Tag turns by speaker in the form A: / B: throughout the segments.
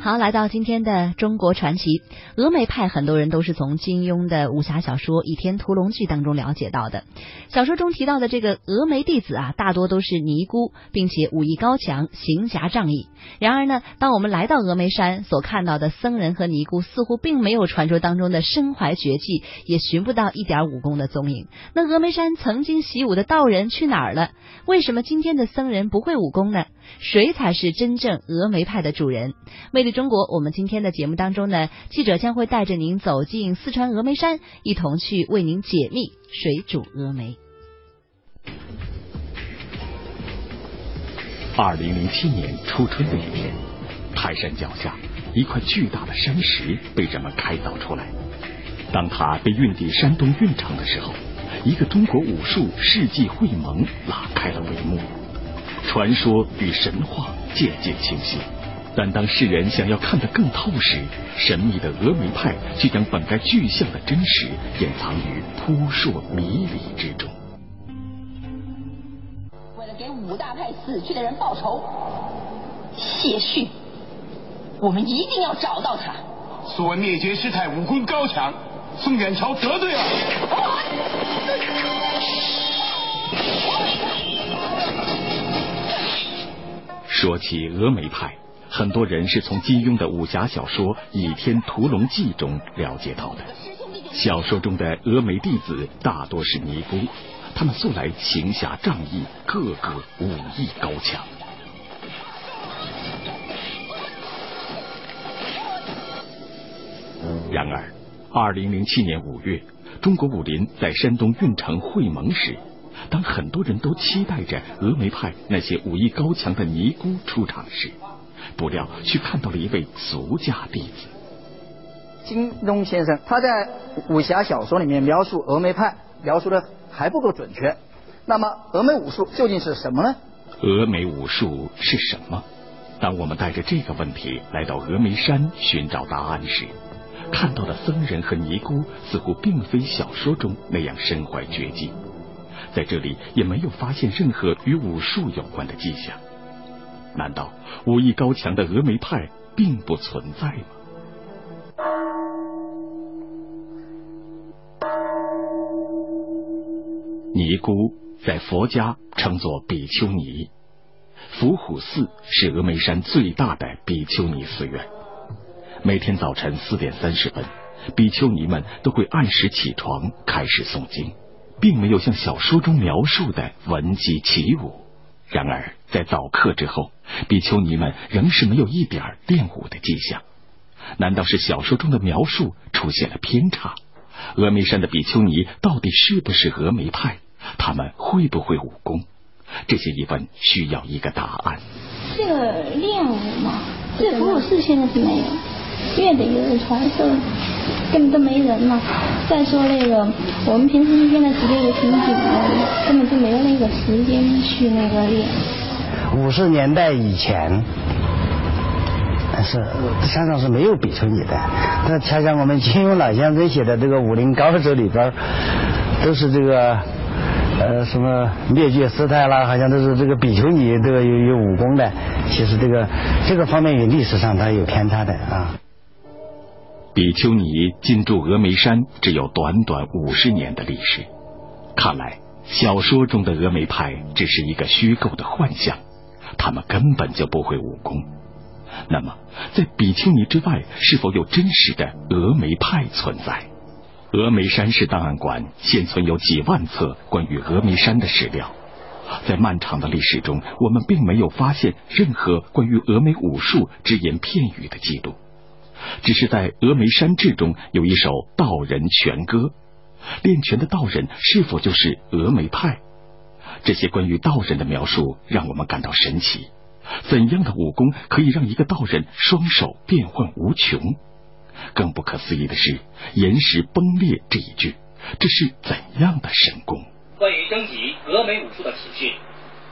A: 好，来到今天的中国传奇，峨眉派，很多人都是从金庸的武侠小说《倚天屠龙记》当中了解到的。小说中提到的这个峨眉弟子啊，大多都是尼姑，并且武艺高强，行侠仗义。然而呢，当我们来到峨眉山所看到的僧人和尼姑，似乎并没有传说当中的身怀绝技，也寻不到一点武功的踪影。那峨眉山曾经习武的道人去哪儿了？为什么今天的僧人不会武功呢？谁才是真正峨眉派的主人？魅中国，我们今天的节目当中呢，记者将会带着您走进四川峨眉山，一同去为您解密水煮峨眉。
B: 二零零七年初春的一天，泰山脚下一块巨大的山石被人们开凿出来。当它被运抵山东运城的时候，一个中国武术世纪会盟拉开了帷幕。传说与神话渐渐清晰，但当世人想要看得更透时，神秘的峨眉派却将本该具象的真实掩藏于扑朔迷离之中。
C: 为了给五大派死去的人报仇，谢逊，我们一定要找到他。
D: 所谓灭绝师太武功高强，宋远桥得罪了。
B: 说起峨眉派，很多人是从金庸的武侠小说《倚天屠龙记》中了解到的。小说中的峨眉弟子大多是尼姑，他们素来行侠仗义，个个武艺高强。然而，二零零七年五月，中国武林在山东运城会盟时。当很多人都期待着峨眉派那些武艺高强的尼姑出场时，不料却看到了一位俗家弟子。
E: 金庸先生他在武侠小说里面描述峨眉派，描述的还不够准确。那么峨眉武术究竟是什么呢？
B: 峨眉武术是什么？当我们带着这个问题来到峨眉山寻找答案时，看到的僧人和尼姑似乎并非小说中那样身怀绝技。在这里也没有发现任何与武术有关的迹象，难道武艺高强的峨眉派并不存在吗？尼姑在佛家称作比丘尼，伏虎寺是峨眉山最大的比丘尼寺院。每天早晨四点三十分，比丘尼们都会按时起床，开始诵经。并没有像小说中描述的闻鸡起舞。然而，在早课之后，比丘尼们仍是没有一点练武的迹象。难道是小说中的描述出现了偏差？峨眉山的比丘尼到底是不是峨眉派？他们会不会武功？这些疑问需要一个答案。
F: 这个练武嘛，这伏虎寺现在是没有，院里有人传授。根本都没人嘛。再说那个，我们平时一天的时间都挺紧的，根本就没有那个时间去那个练。
G: 五十年代以前，是山上是没有比丘尼的。那恰恰我们金庸老先生写的这个武林高手里边，都是这个呃什么灭绝师太啦，好像都是这个比丘尼这个有有武功的。其实这个这个方面与历史上它有偏差的啊。
B: 比丘尼进驻峨眉山只有短短五十年的历史，看来小说中的峨眉派只是一个虚构的幻象，他们根本就不会武功。那么，在比丘尼之外，是否有真实的峨眉派存在？峨眉山市档案馆现存有几万册关于峨眉山的史料，在漫长的历史中，我们并没有发现任何关于峨眉武术只言片语的记录。只是在《峨眉山志》中有一首道人拳歌，练拳的道人是否就是峨眉派？这些关于道人的描述让我们感到神奇。怎样的武功可以让一个道人双手变幻无穷？更不可思议的是“岩石崩裂”这一句，这是怎样的神功？
H: 关于征集峨眉武术的启示，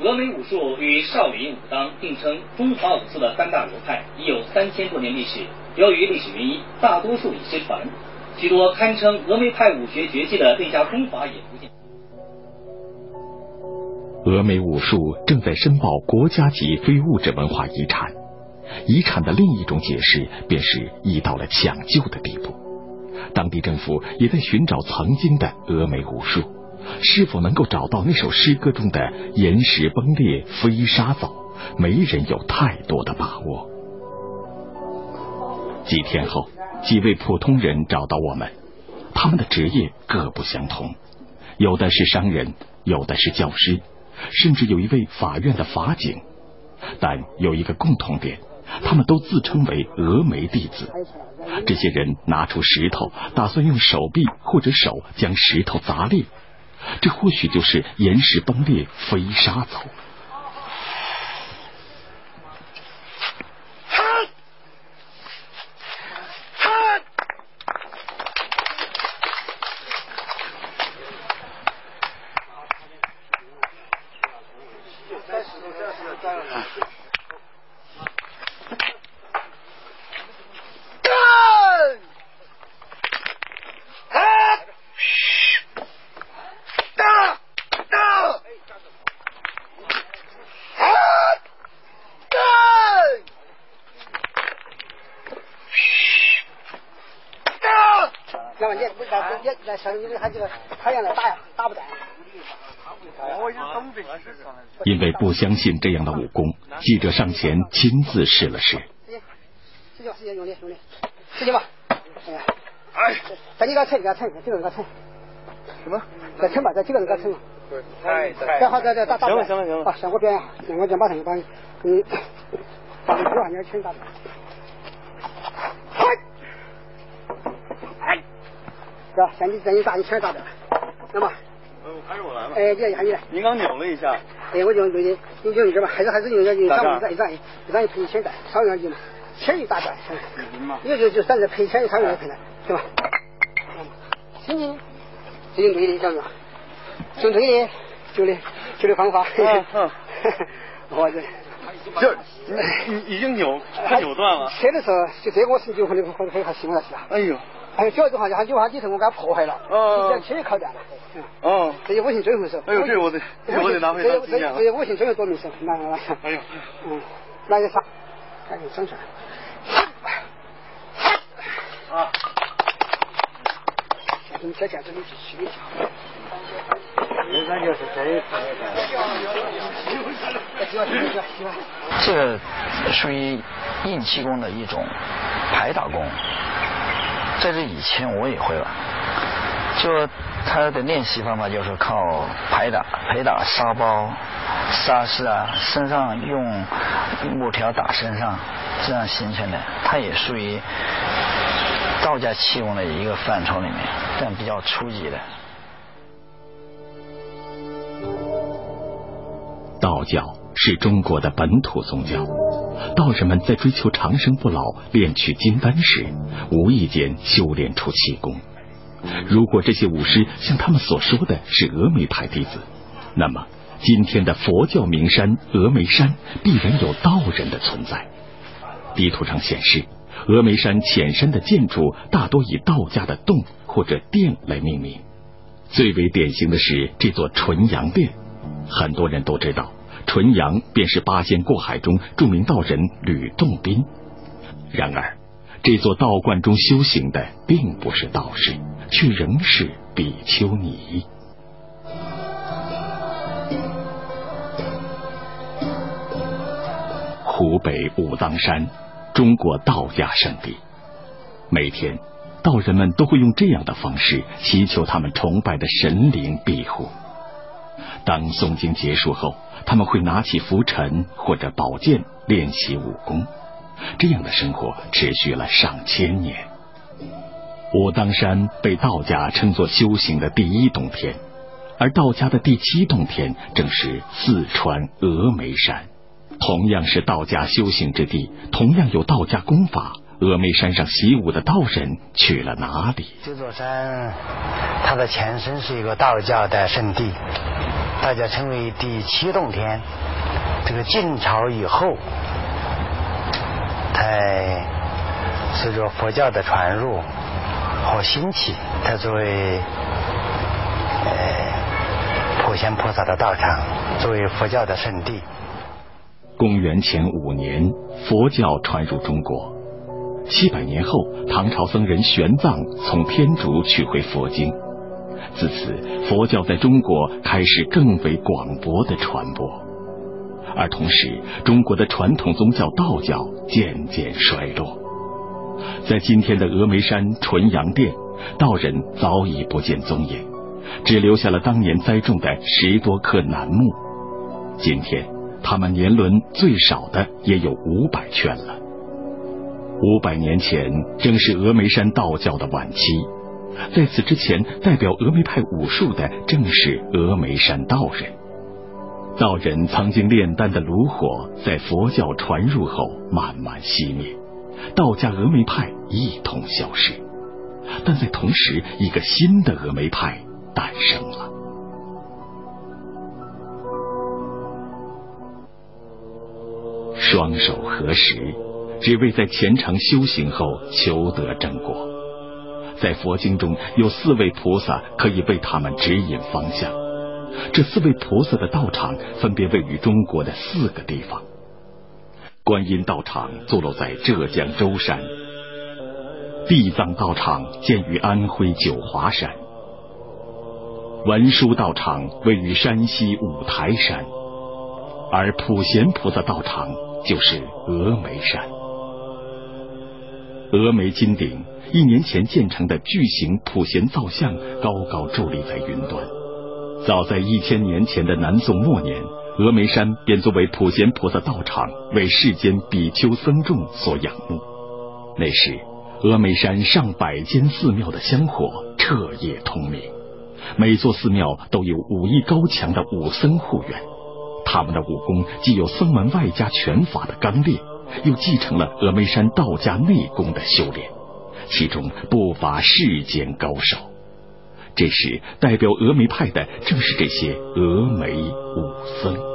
H: 峨眉武术与少林、武当并称中华武术的三大流派，已有三千多年历史。由于历史原因，大多数已失传，许多堪称峨眉派武学绝技的内家功法也不见。
B: 峨眉武术正在申报国家级非物质文化遗产，遗产的另一种解释便是已到了抢救的地步。当地政府也在寻找曾经的峨眉武术，是否能够找到那首诗歌中的“岩石崩裂，飞沙走”，没人有太多的把握。几天后，几位普通人找到我们，他们的职业各不相同，有的是商人，有的是教师，甚至有一位法院的法警。但有一个共同点，他们都自称为峨眉弟子。这些人拿出石头，打算用手臂或者手将石头砸裂，这或许就是岩石崩裂，飞沙走。因为不相信这样的武功，记者上前亲自试了试。
I: 使劲，使劲，用力，用力，使劲吧！哎，再你给他撑，给他撑，这个人给他撑。什么？再撑吧，再几个人给他撑。太太。再好，再再打打。行了，行了，行了。啊，向我表演，向我讲，马上把你，你，把你手上点拳打。是吧？现在在你打，你拳打的，那么。还是我来吧。哎，你来，你来。您刚扭了一下。哎，我就用对的，你就用这吧，还是还是用点用赔钱的，少用点劲嘛，钱一打断，你就就赔钱，少用点赔的，是吧？行行，对的，晓得吧？就对的，就的，就的方法。嗯嗯。我这，这已已经扭，快扭断了。切的时候，就这个是就可能可能会还行了是吧？哎呦。哎，主要的话，就他就他里头我给他破坏了，了，哦，这些五行最后手，哎呦，这我得，我得拿回来这这些五行最后多名手，拿来拿，哎呦，嗯，那个啥，赶紧整出来，啊，你再讲这里去洗一下，就是
J: 这这个属于硬气功的一种排打功。在这以前我也会了，就他的练习方法就是靠拍打、拍打沙包、沙石啊，身上用木条打身上，这样形成的。它也属于道家气功的一个范畴里面，但比较初级的。
B: 道教是中国的本土宗教。道人们在追求长生不老、炼取金丹时，无意间修炼出气功。如果这些武师像他们所说的是峨眉派弟子，那么今天的佛教名山峨眉山必然有道人的存在。地图上显示，峨眉山浅山的建筑大多以道家的洞或者殿来命名。最为典型的是这座纯阳殿，很多人都知道。纯阳便是八仙过海中著名道人吕洞宾。然而，这座道观中修行的并不是道士，却仍是比丘尼。湖北武当山，中国道家圣地。每天，道人们都会用这样的方式祈求他们崇拜的神灵庇护。当诵经结束后，他们会拿起拂尘或者宝剑练习武功。这样的生活持续了上千年。武当山被道家称作修行的第一洞天，而道家的第七洞天正是四川峨眉山。同样是道家修行之地，同样有道家功法，峨眉山上习武的道人去了哪里？
G: 这座山，它的前身是一个道教的圣地。大家称为第七洞天。这个晋朝以后，在随着佛教的传入和兴起，它作为呃普贤菩萨的道场，作为佛教的圣地。
B: 公元前五年，佛教传入中国。七百年后，唐朝僧人玄奘从天竺取回佛经，自此佛教在中国开始更为广博的传播。而同时，中国的传统宗教道教渐渐衰落。在今天的峨眉山纯阳殿，道人早已不见踪影，只留下了当年栽种的十多棵楠木。今天，他们年轮最少的也有五百圈了。五百年前，正是峨眉山道教的晚期。在此之前，代表峨眉派武术的正是峨眉山道人。道人曾经炼丹的炉火，在佛教传入后慢慢熄灭，道家峨眉派一同消失。但在同时，一个新的峨眉派诞生了。双手合十，只为在虔诚修行后求得正果。在佛经中有四位菩萨可以为他们指引方向。这四位菩萨的道场分别位于中国的四个地方。观音道场坐落在浙江舟山，地藏道场建于安徽九华山，文殊道场位于山西五台山，而普贤菩萨道场就是峨眉山。峨眉金顶，一年前建成的巨型普贤造像，高高伫立在云端。早在一千年前的南宋末年，峨眉山便作为普贤菩萨道场，为世间比丘僧众所仰慕。那时，峨眉山上百间寺庙的香火彻夜通明，每座寺庙都有武艺高强的武僧护院，他们的武功既有僧门外加拳法的刚烈，又继承了峨眉山道家内功的修炼，其中不乏世间高手。这时，代表峨眉派的正是这些峨眉武僧。